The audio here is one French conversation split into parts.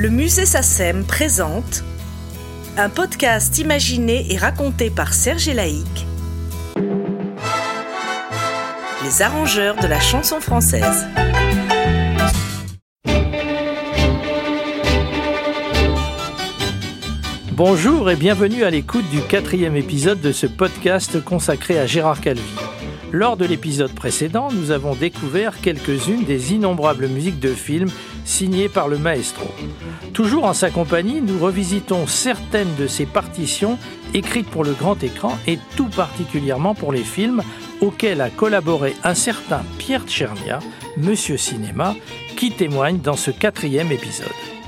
Le musée SACEM présente un podcast imaginé et raconté par Serge Laïc, les arrangeurs de la chanson française. Bonjour et bienvenue à l'écoute du quatrième épisode de ce podcast consacré à Gérard Calvi. Lors de l'épisode précédent, nous avons découvert quelques-unes des innombrables musiques de films signées par le maestro. Toujours en sa compagnie, nous revisitons certaines de ses partitions écrites pour le grand écran et tout particulièrement pour les films auxquels a collaboré un certain Pierre Tchernia, Monsieur Cinéma, qui témoigne dans ce quatrième épisode.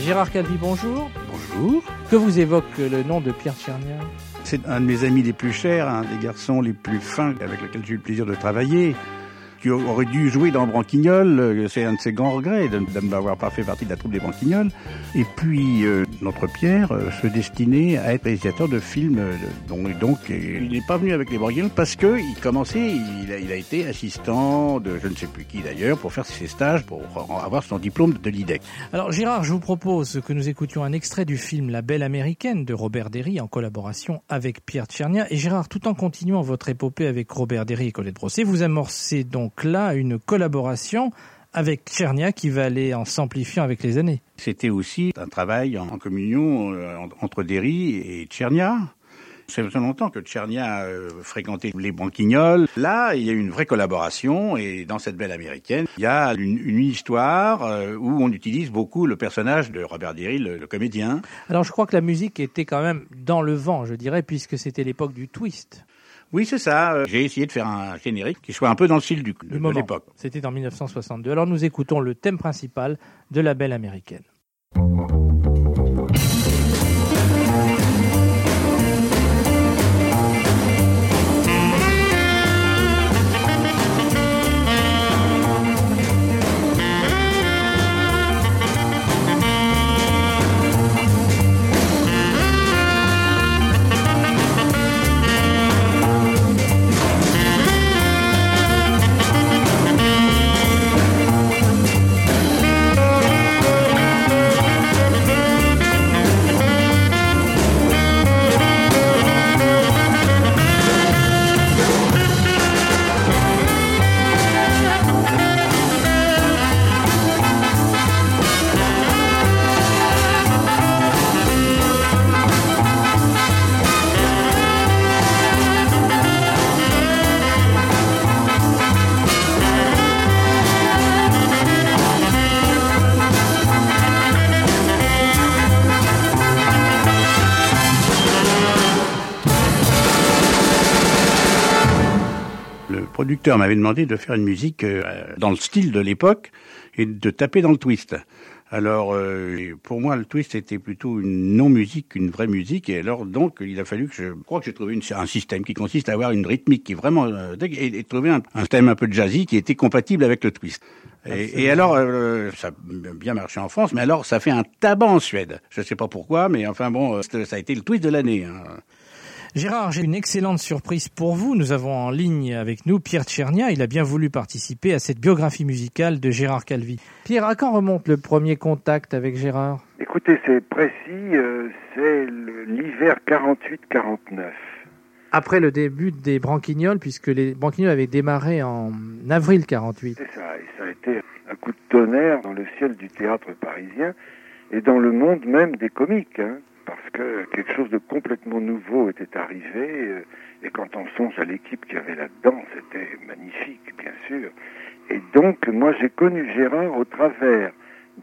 Gérard Calvi, bonjour. Bonjour. Que vous évoque le nom de Pierre Tchernia C'est un de mes amis les plus chers, un des garçons les plus fins avec lesquels j'ai eu le plaisir de travailler qui aurait dû jouer dans Branquignol. Euh, c'est un de ses grands regrets de ne pas fait partie de la troupe des Branquignols. Et puis, euh, notre Pierre euh, se destinait à être réalisateur de films. donc, il n'est pas venu avec les Branquignols parce que il commençait, il a, il a, été assistant de je ne sais plus qui d'ailleurs pour faire ses stages, pour avoir son diplôme de l'IDEC. Alors, Gérard, je vous propose que nous écoutions un extrait du film La Belle Américaine de Robert Derry en collaboration avec Pierre Tchernia. Et Gérard, tout en continuant votre épopée avec Robert Derry et Colette Brossé, vous amorcez donc donc là une collaboration avec Tchernia qui va aller en s'amplifiant avec les années. C'était aussi un travail en communion euh, entre Derry et Tchernia. Ça fait longtemps que Tchernia euh, fréquentait les banquignols. Là, il y a une vraie collaboration et dans cette belle américaine, il y a une, histoire euh, où on utilise beaucoup le personnage de Robert Derry, le, comédien. Alors je crois que la musique était quand même dans le vent, je dirais, puisque c'était l'époque du twist. Oui, c'est ça. Euh, j'ai essayé de faire un générique qui soit un peu dans le style du, de, de l'époque. C'était en 1962. Alors nous écoutons le thème principal de La Belle Américaine. Producteur m'avait demandé de faire une musique euh, dans le style de l'époque et de taper dans le twist. Alors, euh, pour moi, le twist était plutôt une non-musique qu'une vraie musique. Et alors, donc, il a fallu que je, crois que j'ai trouvé un système qui consiste à avoir une rythmique qui est vraiment euh, et, trouver un, un, thème un peu jazzy qui était compatible avec le twist. Et, et, alors, ça a bien marché en France, mais alors, ça fait un tabac en Suède. Je ne sais pas pourquoi, mais enfin bon, ça a été le twist de l'année. Hein. Gérard, j'ai une excellente surprise pour vous. Nous avons en ligne avec nous Pierre Tchernia. Il a bien voulu participer à cette biographie musicale de Gérard Calvi. Pierre, à quand remonte le premier contact avec Gérard? Écoutez, c'est précis, euh, c'est l'hiver 48-49. Après le début des Branquignols, puisque les Branquignols avaient démarré en avril 48. C'est ça, et ça a été un coup de tonnerre dans le ciel du théâtre parisien et dans le monde même des comiques. Hein parce que quelque chose de complètement nouveau était arrivé. Euh, et quand on songe à l'équipe qui avait là-dedans, c'était magnifique, bien sûr. Et donc, moi, j'ai connu Gérard au travers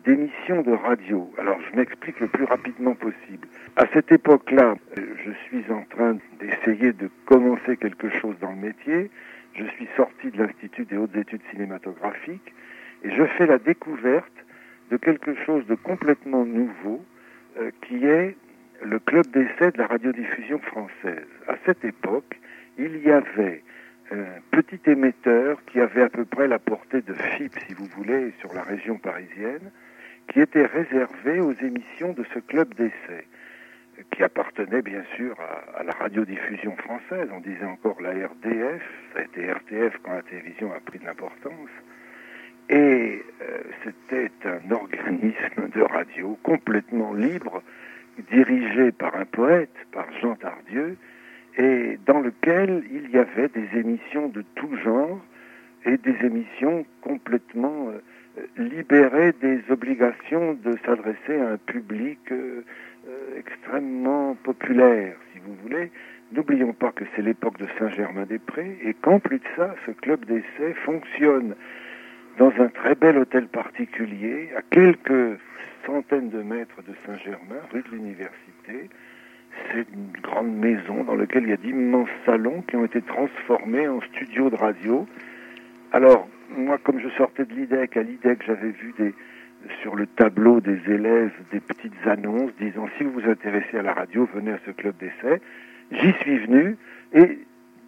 d'émissions de radio. Alors, je m'explique le plus rapidement possible. À cette époque-là, euh, je suis en train d'essayer de commencer quelque chose dans le métier. Je suis sorti de l'Institut des hautes études cinématographiques et je fais la découverte de quelque chose de complètement nouveau euh, qui est le club d'essai de la radiodiffusion française. À cette époque, il y avait un petit émetteur qui avait à peu près la portée de FIP, si vous voulez, sur la région parisienne, qui était réservé aux émissions de ce club d'essai, qui appartenait bien sûr à, la radiodiffusion française. On disait encore la RDF, ça a été RTF quand la télévision a pris de l'importance. Et euh, c'était un organisme de radio complètement libre, dirigé par un poète, par Jean Tardieu, et dans lequel il y avait des émissions de tout genre et des émissions complètement euh, libérées des obligations de s'adresser à un public euh, extrêmement populaire, si vous voulez. N'oublions pas que c'est l'époque de Saint-Germain-des-Prés et qu'en plus de ça, ce club d'essai fonctionne dans un très bel hôtel particulier, à quelques centaines de mètres de Saint-Germain, rue de l'Université. C'est une grande maison dans laquelle il y a d'immenses salons qui ont été transformés en studios de radio. Alors, moi, comme je sortais de l'IDEC, à l'IDEC, j'avais vu des, sur le tableau des élèves des petites annonces disant si vous vous intéressez à la radio, venez à ce club d'essai. J'y suis venu et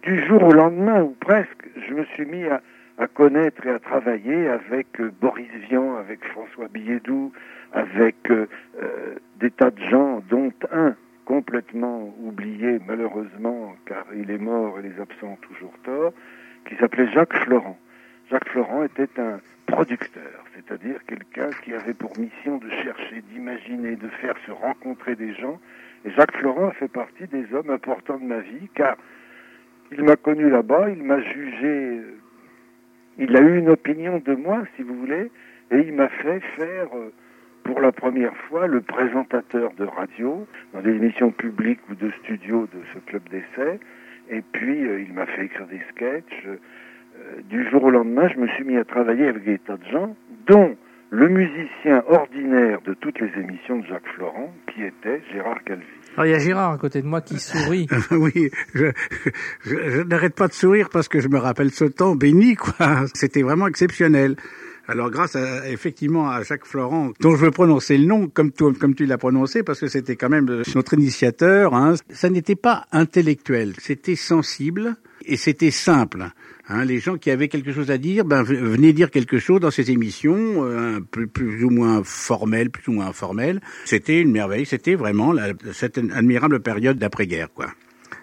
du jour au lendemain, ou presque, je me suis mis à, à connaître et à travailler avec euh, Boris Vian, avec François Billedou, avec euh, euh, des tas de gens, dont un complètement oublié malheureusement, car il est mort et les absents ont toujours tort, qui s'appelait Jacques Florent. Jacques Florent était un producteur, c'est-à-dire quelqu'un qui avait pour mission de chercher, d'imaginer, de faire se rencontrer des gens. Et Jacques Florent a fait partie des hommes importants de ma vie, car il m'a connu là-bas, il m'a jugé il a eu une opinion de moi, si vous voulez, et il m'a fait faire euh, pour la première fois le présentateur de radio dans des émissions publiques ou de studio de ce club d'essai. Et puis euh, il m'a fait écrire des sketchs. Euh, du jour au lendemain, je me suis mis à travailler avec des tas de gens, dont le musicien ordinaire de toutes les émissions de Jacques Florent, qui était Gérard Calvi. Alors il y a Gérard à côté de moi qui sourit. oui, je, je, n'arrête pas de sourire parce que je me rappelle ce temps béni, quoi. C'était vraiment exceptionnel. Alors grâce à, effectivement à Jacques Florent, dont je veux prononcer le nom comme, tu, comme tu l'as prononcé, parce que c'était quand même notre initiateur, hein, ça n'était pas intellectuel, c'était sensible et c'était simple. Hein, les gens qui avaient quelque chose à dire, ben, venaient dire quelque chose dans ces émissions, euh, plus, plus, ou moins formelles, plus ou moins informelles. C'était une merveille, c'était vraiment la, cette admirable période d'après-guerre, quoi.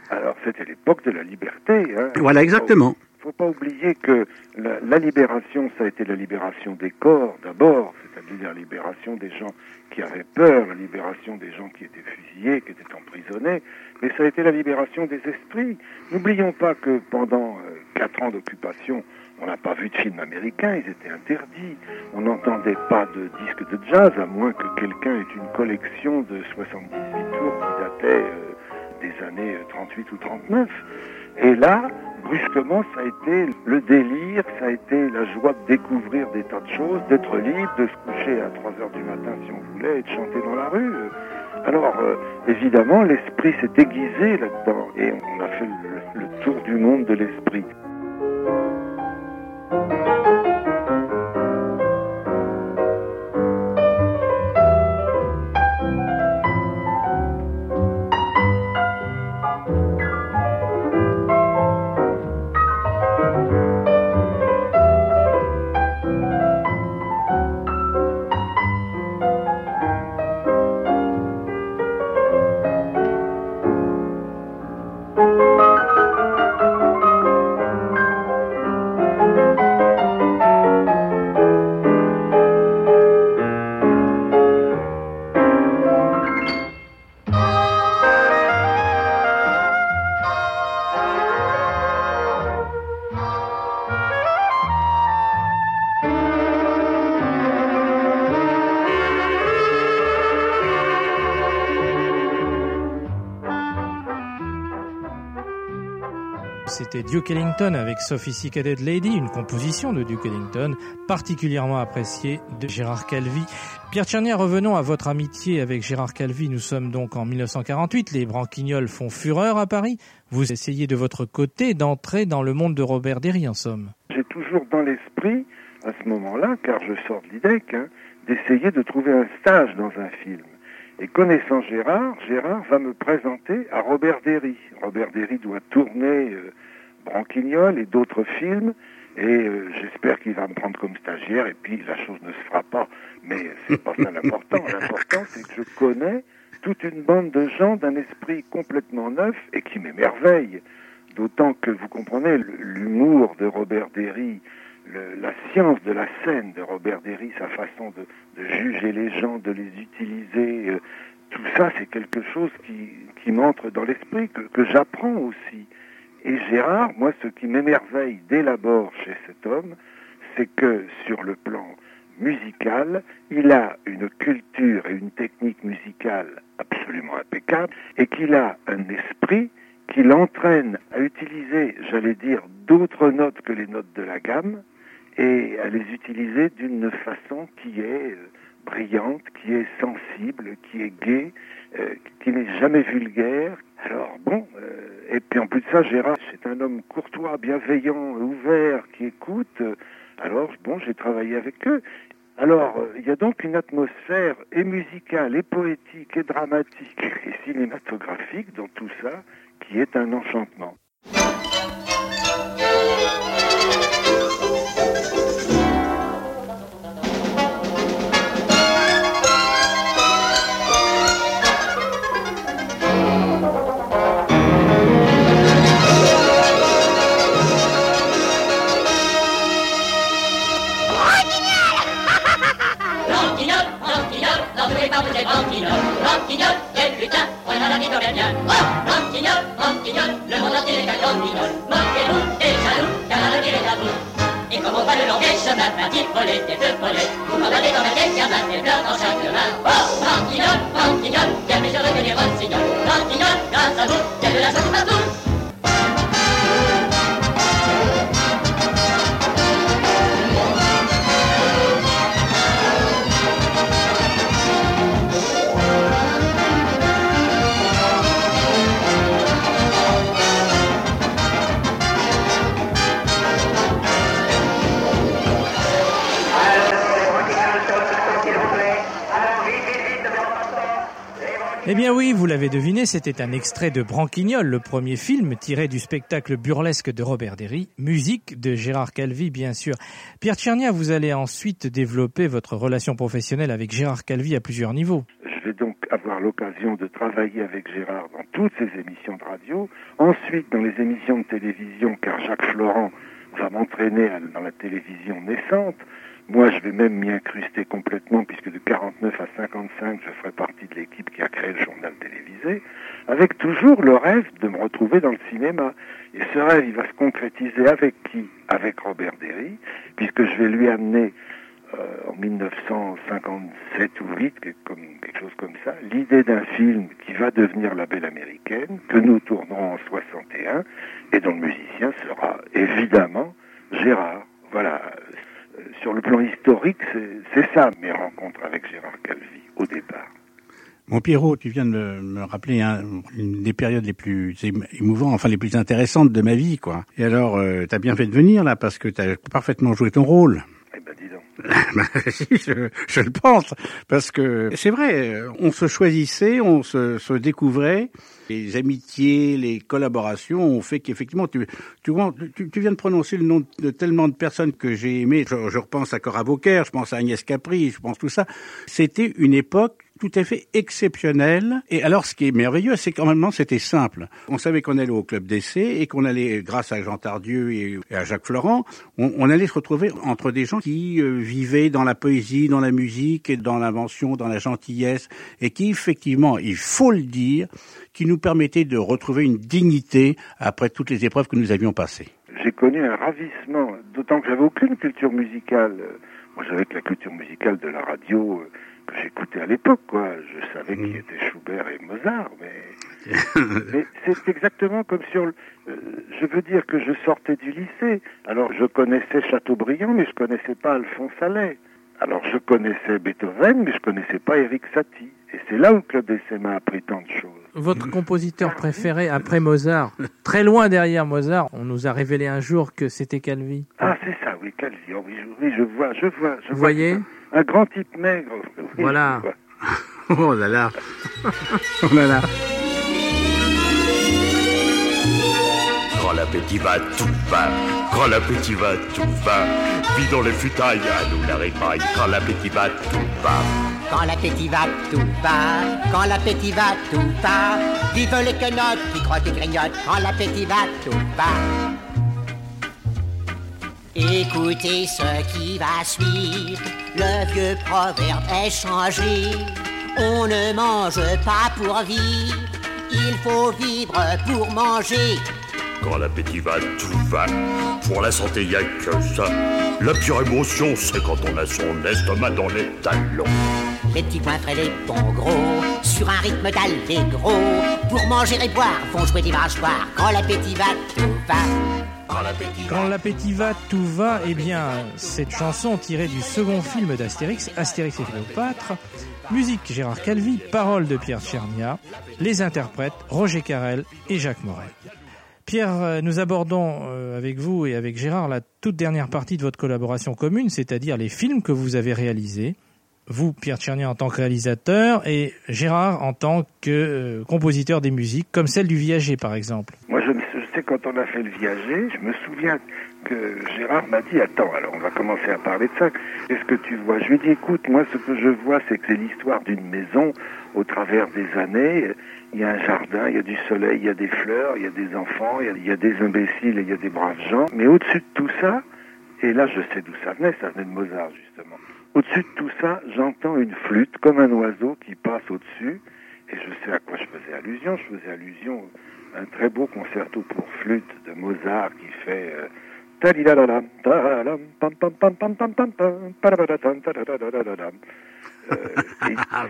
Alors, c'était l'époque de la liberté. Hein. Voilà, exactement. Faut pas oublier que la, la, libération, ça a été la libération des corps d'abord, c'est-à-dire la libération des gens qui avaient peur, la libération des gens qui étaient fusillés, qui étaient emprisonnés, mais ça a été la libération des esprits. N'oublions pas que pendant euh, quatre ans d'occupation, on n'a pas vu de films américains, ils étaient interdits. On n'entendait pas de disques de jazz, à moins que quelqu'un ait une collection de 78 tours qui datait euh, des années 38 euh, ou 39. Et là, brusquement, ça a été le délire, ça a été la joie de découvrir des tas de choses, d'être libre, de se coucher à 3 heures du matin si on voulait, et de chanter dans la rue. Alors, euh, évidemment, l'esprit s'est aiguisé là-dedans, et on a fait le, le tour du monde de l'esprit. C'était Duke Ellington avec Sophisticated Lady, une composition de Duke Ellington particulièrement appréciée de Gérard Calvi. Pierre Tchernia, revenons à votre amitié avec Gérard Calvi. Nous sommes donc en 1948, les branquignoles font fureur à Paris. Vous essayez de votre côté d'entrer dans le monde de Robert Derry, en somme. J'ai toujours dans l'esprit, à ce moment-là, car je sors de l'IDEC, hein, d'essayer de trouver un stage dans un film. Et connaissant Gérard, Gérard va me présenter à Robert Derry. Robert Derry doit tourner euh, Branquignol et d'autres films, et euh, j'espère qu'il va me prendre comme stagiaire, et puis la chose ne se fera pas. Mais c'est pas ça l'important. L'important, c'est que je connais toute une bande de gens d'un esprit complètement neuf et qui m'émerveille. D'autant que vous comprenez l'humour de Robert Derry, la science de la scène de Robert Derry, sa façon de, juger les gens, de les utiliser, euh, tout ça c'est quelque chose qui, qui m'entre dans l'esprit, que, que j'apprends aussi. Et Gérard, moi ce qui m'émerveille dès l'abord chez cet homme, c'est que sur le plan musical, il a une culture et une technique musicale absolument impeccable et qu'il a un esprit qui l'entraîne à utiliser, j'allais dire, d'autres notes que les notes de la gamme et à les utiliser d'une façon qui est euh, brillante, qui est sensible, qui est gaie, euh, qui n'est jamais vulgaire. Alors bon, euh, et puis en plus de ça, Gérard, c'est un homme courtois, bienveillant, ouvert, qui écoute. Alors bon, j'ai travaillé avec eux. Alors, il y a donc une atmosphère et musicale, et poétique, et dramatique, et cinématographique dans tout ça, qui est un enchantement. Eh bien oui, vous l'avez deviné, c'était un extrait de Branquignol, le premier film tiré du spectacle burlesque de Robert Derry, musique de Gérard Calvi bien sûr. Pierre Tchernia, vous allez ensuite développer votre relation professionnelle avec Gérard Calvi à plusieurs niveaux. Je vais donc avoir l'occasion de travailler avec Gérard dans toutes ses émissions de radio, ensuite dans les émissions de télévision, car Jacques Florent va m'entraîner dans la télévision naissante. Moi, je vais même m'y incruster complètement, puisque de 49 à 55, je ferai partie de l'équipe qui a créé le journal télévisé, avec toujours le rêve de me retrouver dans le cinéma. Et ce rêve, il va se concrétiser avec qui? Avec Robert Derry, puisque je vais lui amener euh, en 1957 ou 8, comme, quelque chose comme ça, l'idée d'un film qui va devenir La Belle Américaine, que nous tournerons en 61, et dont le musicien sera évidemment Gérard. Voilà, sur le plan historique, c'est ça mes rencontres avec Gérard Calvi au départ. Mon Pierrot, tu viens de me, rappeler une des périodes les plus émouvantes, enfin les plus intéressantes de ma vie, quoi. Et alors, euh, t'as bien fait de venir là parce que t'as parfaitement joué ton rôle. Eh ben. Bah, je, le pense, parce que c'est vrai, on se choisissait, on se, découvrait, les amitiés, les collaborations ont fait qu'effectivement, tu, tu, tu, viens de prononcer le nom de tellement de personnes que j'ai aimées. Je, je, repense à Cora Vauquer, je pense à Agnès Capri, je pense tout ça. C'était une époque tout à fait exceptionnel. Et alors, ce qui est merveilleux, c'est qu'en même temps, c'était simple. On savait qu'on allait au club d'essai et qu'on allait, grâce à Jean Tardieu et à Jacques Florent, on, allait se retrouver entre des gens qui euh, vivaient dans la poésie, dans la musique, dans l'invention, dans la gentillesse, et qui, effectivement, il faut le dire, qui nous permettaient de retrouver une dignité après toutes les épreuves que nous avions passées. J'ai connu un ravissement, d'autant que j'avais aucune culture musicale. Moi, j'avais que la culture musicale de la radio euh, que j'écoutais à l'époque, quoi. Je savais qui mm. était Schubert et Mozart, mais, mais c'est exactement comme sur. Le... Euh, je veux dire que je sortais du lycée. Alors je connaissais Chateaubriand, mais je connaissais pas Alphonse Allais. Alors je connaissais Beethoven, mais je connaissais pas Eric Satie. Et c'est là où Claude Dessay m'a appris tant de choses. Votre compositeur préféré après Mozart, très loin derrière Mozart, on nous a révélé un jour que c'était Calvi. Ah c'est ça, oui, Calvi. Oh, oui, oui, je vois, je vois. Je Vous voyez un grand type maigre. voilà. oh là là. oh là là. Quand l'appétit va, tout va. Quand l'appétit va, tout va. Vidons les futailles, à nous la répaille. Quand l'appétit va, tout va. Quand l'appétit va, tout va. Quand l'appétit va, tout va. Vive les quenottes qui crottent et grignotent. Quand l'appétit va, tout va. Écoutez ce qui va suivre. Le vieux proverbe est changé. On ne mange pas pour vivre. Il faut vivre pour manger. Quand l'appétit va, tout va. Pour la santé, y a que ça. La pire émotion, c'est quand on a son estomac dans les talons. Les petits points frais, les bons gros, sur un rythme d'allegro. Pour manger et boire, font jouer des mâchoires. Quand l'appétit va, tout va. Quand l'appétit va, tout va. Eh bien, cette chanson tirée du second film d'Astérix, Astérix et Cléopâtre, musique Gérard Calvi, paroles de Pierre Tchernia, les interprètes Roger Carrel et Jacques Morel. Pierre, euh, nous abordons euh, avec vous et avec Gérard la toute dernière partie de votre collaboration commune, c'est-à-dire les films que vous avez réalisés. Vous, Pierre Tchernia, en tant que réalisateur et Gérard en tant que euh, compositeur des musiques, comme celle du Viager, par exemple. Moi, je, me, quand on a fait le viager, je me souviens que Gérard m'a dit Attends, alors on va commencer à parler de ça. Qu'est-ce que tu vois? Je lui ai dit Écoute, moi, ce que je vois, c'est que c'est l'histoire d'une maison au travers des années. Il y a un jardin, il y a du soleil, il y a des fleurs, il y a des enfants, il y a, il y a des imbéciles et il y a des braves gens. Mais au-dessus de tout ça, et là, je sais d'où ça venait, ça venait de Mozart, justement. Au-dessus de tout ça, j'entends une flûte comme un oiseau qui passe au-dessus, et je sais à quoi je faisais allusion. Je faisais allusion un très beau concerto pour flûte de Mozart qui fait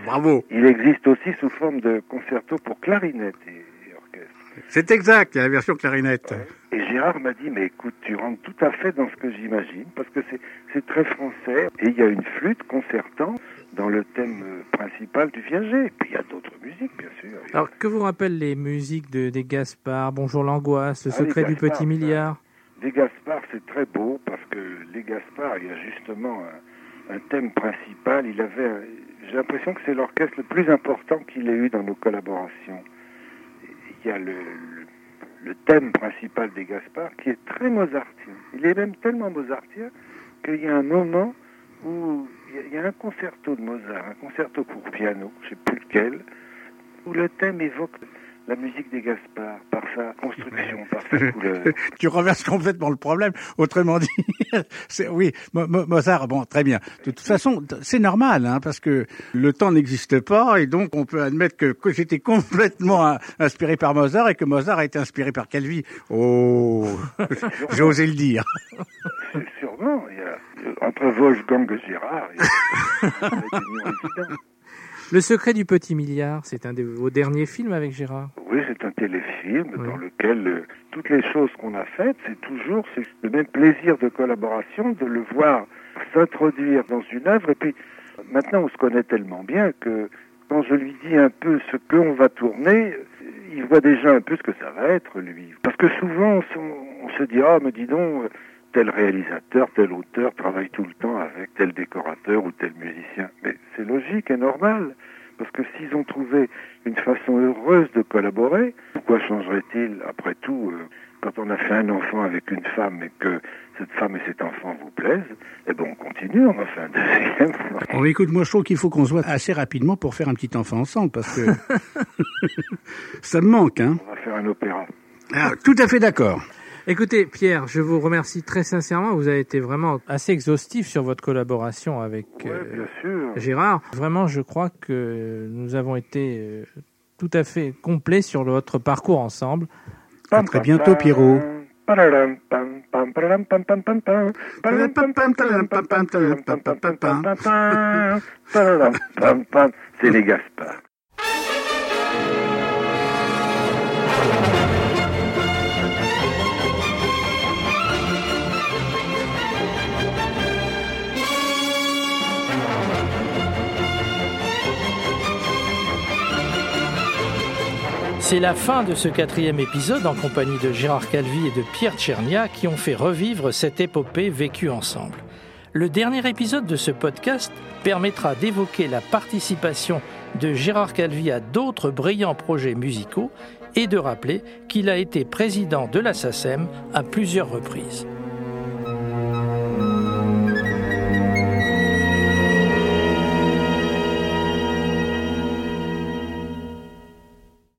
Bravo. Il existe aussi sous forme de concerto pour clarinette et, orchestre. C'est exact, il y a la version clarinette. Et Gérard m'a dit, mais écoute, tu rentres tout à fait dans ce que j'imagine, parce que c'est très français. Et il y a une flûte concertant dans le thème euh, principal du viager. Et puis il y a d'autres alors, que vous rappellent les musiques de, des Gaspard, Bonjour l'angoisse, Le Ah, secret du petit milliard Les Gaspard, c'est très beau, parce que les Gaspard, il y a justement un, un thème principal. Il avait, j'ai l'impression que c'est l'orchestre le plus important qu'il ait eu dans nos collaborations. Il y a le, le, le thème principal des Gaspard qui est très mozartien. Il est même tellement mozartien qu'il y a un moment où il y a- il y, a un concerto de Mozart, un concerto pour piano, je ne sais plus lequel, où le thème évoque la musique des Gaspard par sa construction, par sa couleur. tu renverses complètement le problème. Autrement dit, c'est, oui, Mo- Mo- Mozart, bon, très bien. De toute façon, c'est normal, hein, parce que le temps n'existe pas, et donc on peut admettre que, que j'étais complètement inspiré par Mozart et que Mozart a été inspiré par Calvi. Oh, j'ai osé le dire. Sûrement, il y a, entre Wolfgang et Gérard, il y a une union évidente. Le secret du petit milliard, c'est un de vos derniers films avec Gérard. Oui, c'est un téléfilm Oui. dans lequel euh, toutes les choses qu'on a faites, c'est toujours le même plaisir de collaboration, de le voir s'introduire dans une œuvre. Et puis, maintenant, on se connaît tellement bien que quand je lui dis un peu ce qu'on va tourner, il voit déjà un peu ce que ça va être, lui. Parce que souvent, on se, dit, ah, mais dis donc, tel réalisateur, tel auteur travaille tout le temps avec tel décorateur ou tel musicien. Mais c'est logique et normal. Parce que s'ils ont trouvé une façon heureuse de collaborer, pourquoi changerait-il après tout euh, quand on a fait un enfant avec une femme et que cette femme et cet enfant vous plaisent Eh ben on continue, on en fait un deuxième. Oh, écoute, moi je trouve qu'il faut qu'on se voit assez rapidement pour faire un petit enfant ensemble, parce que ça me manque, hein. On va faire un opéra. Ah, tout à fait d'accord. Écoutez, Pierre, je vous remercie très sincèrement. Vous avez été vraiment assez exhaustif sur votre collaboration avec Ouais, euh, bien sûr. Gérard. Vraiment, je crois que nous avons été euh, tout à fait complets sur votre parcours ensemble. À très bientôt, Pierrot. Pararam, pam, pam, C'est la fin de ce quatrième épisode en compagnie de Gérard Calvi et de Pierre Tchernia qui ont fait revivre cette épopée vécue ensemble. Le dernier épisode de ce podcast permettra d'évoquer la participation de Gérard Calvi à d'autres brillants projets musicaux et de rappeler qu'il a été président de la SACEM à plusieurs reprises.